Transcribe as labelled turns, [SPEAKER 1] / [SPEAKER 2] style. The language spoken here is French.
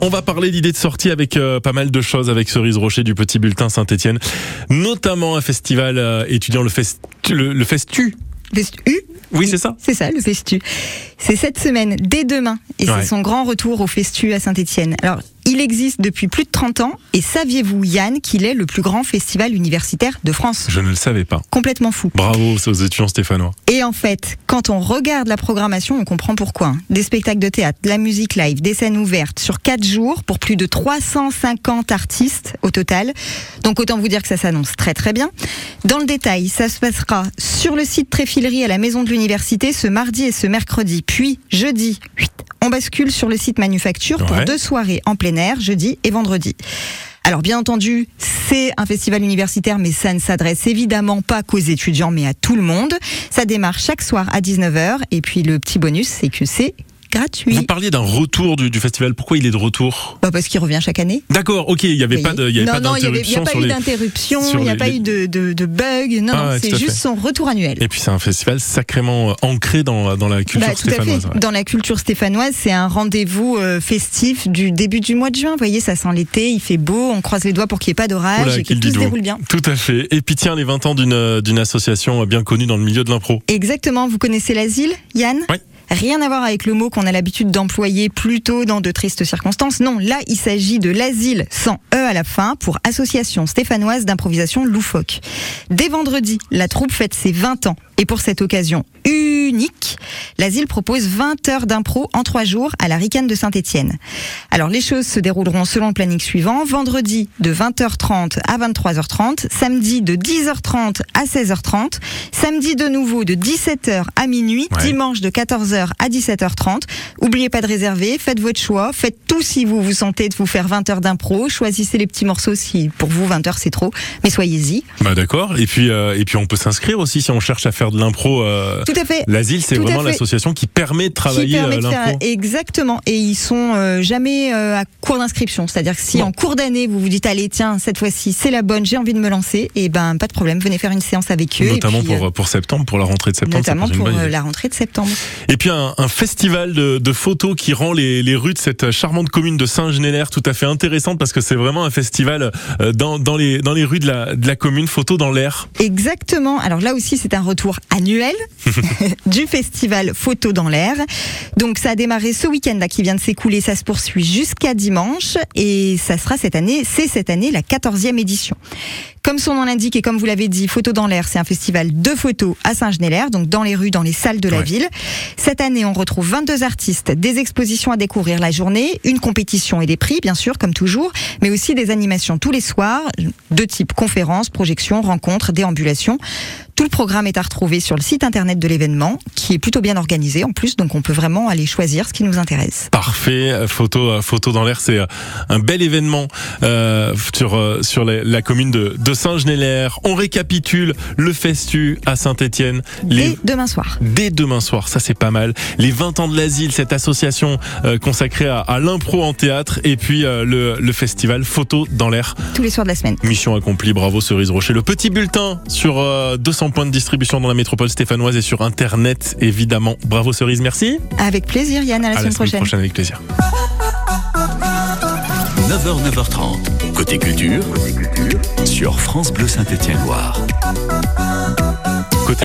[SPEAKER 1] On va parler d'idées de sortie avec euh, pas mal de choses avec Cerise Rocher du Petit Bulletin Saint-Etienne, notamment un festival euh, étudiant le, fest, le, le Festu.
[SPEAKER 2] Festu?
[SPEAKER 1] Oui, c'est ça.
[SPEAKER 2] C'est ça, le Festu. C'est cette semaine, dès demain, et
[SPEAKER 1] Ouais.
[SPEAKER 2] c'est son grand retour au Festu à Saint-Etienne. Alors, il existe depuis plus de 30 ans, et saviez-vous, Yann, qu'il est le plus grand festival universitaire de France?
[SPEAKER 1] Je ne le savais pas.
[SPEAKER 2] Complètement fou.
[SPEAKER 1] Bravo aux étudiants stéphanois.
[SPEAKER 2] Et en fait, quand on regarde la programmation, on comprend pourquoi. Des spectacles de théâtre, de la musique live, des scènes ouvertes sur 4 jours pour plus de 350 artistes au total. Donc autant vous dire que ça s'annonce très très bien. Dans le détail, ça se passera sur le site Tréfilerie à la Maison de l'Université ce mardi et ce mercredi. Puis jeudi, huit, on bascule sur le site Manufacture pour
[SPEAKER 1] Ouais.
[SPEAKER 2] deux soirées en plein air, jeudi et vendredi. Alors bien entendu, c'est un festival universitaire, mais ça ne s'adresse évidemment pas qu'aux étudiants, mais à tout le monde. Ça démarre chaque soir à 19h, et puis le petit bonus, c'est que c'est gratuit.
[SPEAKER 1] Vous parliez d'un retour du, du festival. Pourquoi il est de retour
[SPEAKER 2] Bah, parce qu'il revient chaque année.
[SPEAKER 1] D'accord, ok, il n'y avait pas de, il
[SPEAKER 2] n'y a
[SPEAKER 1] d'interruption
[SPEAKER 2] pas eu d'interruption, il n'y a pas eu de, de, de bug. Non,
[SPEAKER 1] Ah
[SPEAKER 2] non, c'est
[SPEAKER 1] à
[SPEAKER 2] juste
[SPEAKER 1] fait.
[SPEAKER 2] son retour annuel.
[SPEAKER 1] Et puis c'est un festival sacrément euh, ancré dans, dans la culture
[SPEAKER 2] Bah, tout à
[SPEAKER 1] stéphanoise.
[SPEAKER 2] fait.
[SPEAKER 1] ouais.
[SPEAKER 2] Dans la culture stéphanoise, c'est un rendez-vous euh, festif du début du mois de juin. Vous voyez, ça sent l'été, il fait beau, on croise les doigts pour qu'il n'y ait pas d'orage et que tout se déroule bien.
[SPEAKER 1] Tout à fait. Et puis tiens, les 20 ans d'une euh, d'une association bien connue dans le milieu de l'impro.
[SPEAKER 2] Exactement, vous connaissez l'asile, Yann?
[SPEAKER 1] Oui.
[SPEAKER 2] Rien à voir avec le mot qu'on a l'habitude d'employer plutôt dans de tristes circonstances. Non, là, il s'agit de l'asile sans E à la fin pour Association stéphanoise d'improvisation loufoque. Dès vendredi, la troupe fête ses 20 ans. Et pour cette occasion unique, l'asile propose 20 heures d'impro en 3 jours à la Ricane de Saint-Étienne. Alors, les choses se dérouleront selon le planning suivant. Vendredi de 20h30 à 23h30, samedi de 10h30 à 16h30, samedi de nouveau de 17h à minuit,
[SPEAKER 1] Ouais.
[SPEAKER 2] dimanche de 14h à 17h30. Oubliez pas de réserver, faites votre choix, faites tout si vous vous sentez de vous faire 20 heures d'impro, choisissez les petits morceaux si pour vous 20 heures c'est trop, mais soyez-y.
[SPEAKER 1] Bah d'accord. Et puis euh, et puis on peut s'inscrire aussi si on cherche à faire de l'impro. euh,
[SPEAKER 2] Tout à fait.
[SPEAKER 1] L'asile, c'est vraiment
[SPEAKER 2] fait.
[SPEAKER 1] L'association qui permet de travailler euh, l'impro.
[SPEAKER 2] exactement et ils sont euh, jamais euh, à court d'inscription c'est-à-dire que si
[SPEAKER 1] Bon.
[SPEAKER 2] en cours d'année vous vous dites allez tiens cette fois-ci c'est la bonne j'ai envie de me lancer et ben pas de problème venez faire une séance avec eux et
[SPEAKER 1] Notamment
[SPEAKER 2] puis,
[SPEAKER 1] pour, pour septembre, pour la rentrée de septembre.
[SPEAKER 2] notamment pour la rentrée de septembre
[SPEAKER 1] Et puis un, un festival de, de photos qui rend les, les rues de cette charmante commune de Saint-Genélaire tout à fait intéressante parce que c'est vraiment un festival dans, dans, les, dans les rues de la, de la commune, photos dans l'air.
[SPEAKER 2] Exactement. Alors là aussi, c'est un retour annuel du festival Photo dans l'air. Donc ça a démarré ce week-end là qui vient de s'écouler. Ça se poursuit jusqu'à dimanche et ça sera cette année, c'est cette année la 14e édition. Comme son nom l'indique et comme vous l'avez dit, Photo dans l'air, c'est un festival de photos à Saint-Genélaire, donc dans les rues, dans les salles de la
[SPEAKER 1] Ouais.
[SPEAKER 2] ville. Cette année, on retrouve 22 artistes, des expositions à découvrir la journée, une compétition et des prix, bien sûr, comme toujours, mais aussi des animations tous les soirs, de type conférences, projections, rencontres, déambulations. Tout le programme est à retrouver sur le site internet de l'événement, qui est plutôt bien organisé en plus, donc on peut vraiment aller choisir ce qui nous intéresse.
[SPEAKER 1] Parfait, photo, euh, photo dans l'air, c'est euh, un bel événement euh, sur euh, sur la, la commune de, de Saint-Genélaire. On récapitule le festu à Saint-Étienne les
[SPEAKER 2] Dès demain soir.
[SPEAKER 1] dès demain soir, ça c'est pas mal. Les 20 ans de l'asile, cette association euh, consacrée à, à l'impro en théâtre et puis euh, le, le festival Photo dans l'air.
[SPEAKER 2] Tous les soirs de la semaine.
[SPEAKER 1] Mission accomplie, bravo Cerise Rocher. Le petit bulletin sur euh, 200 points de distribution dans la métropole stéphanoise et sur internet évidemment. Bravo Cerise, merci.
[SPEAKER 2] Avec plaisir, Yann, à la
[SPEAKER 1] à
[SPEAKER 2] semaine
[SPEAKER 1] la semaine
[SPEAKER 2] prochaine.
[SPEAKER 1] prochaine avec plaisir.
[SPEAKER 3] 9h, 9h30. Côté culture, sur France Bleu Saint-Étienne-Loire.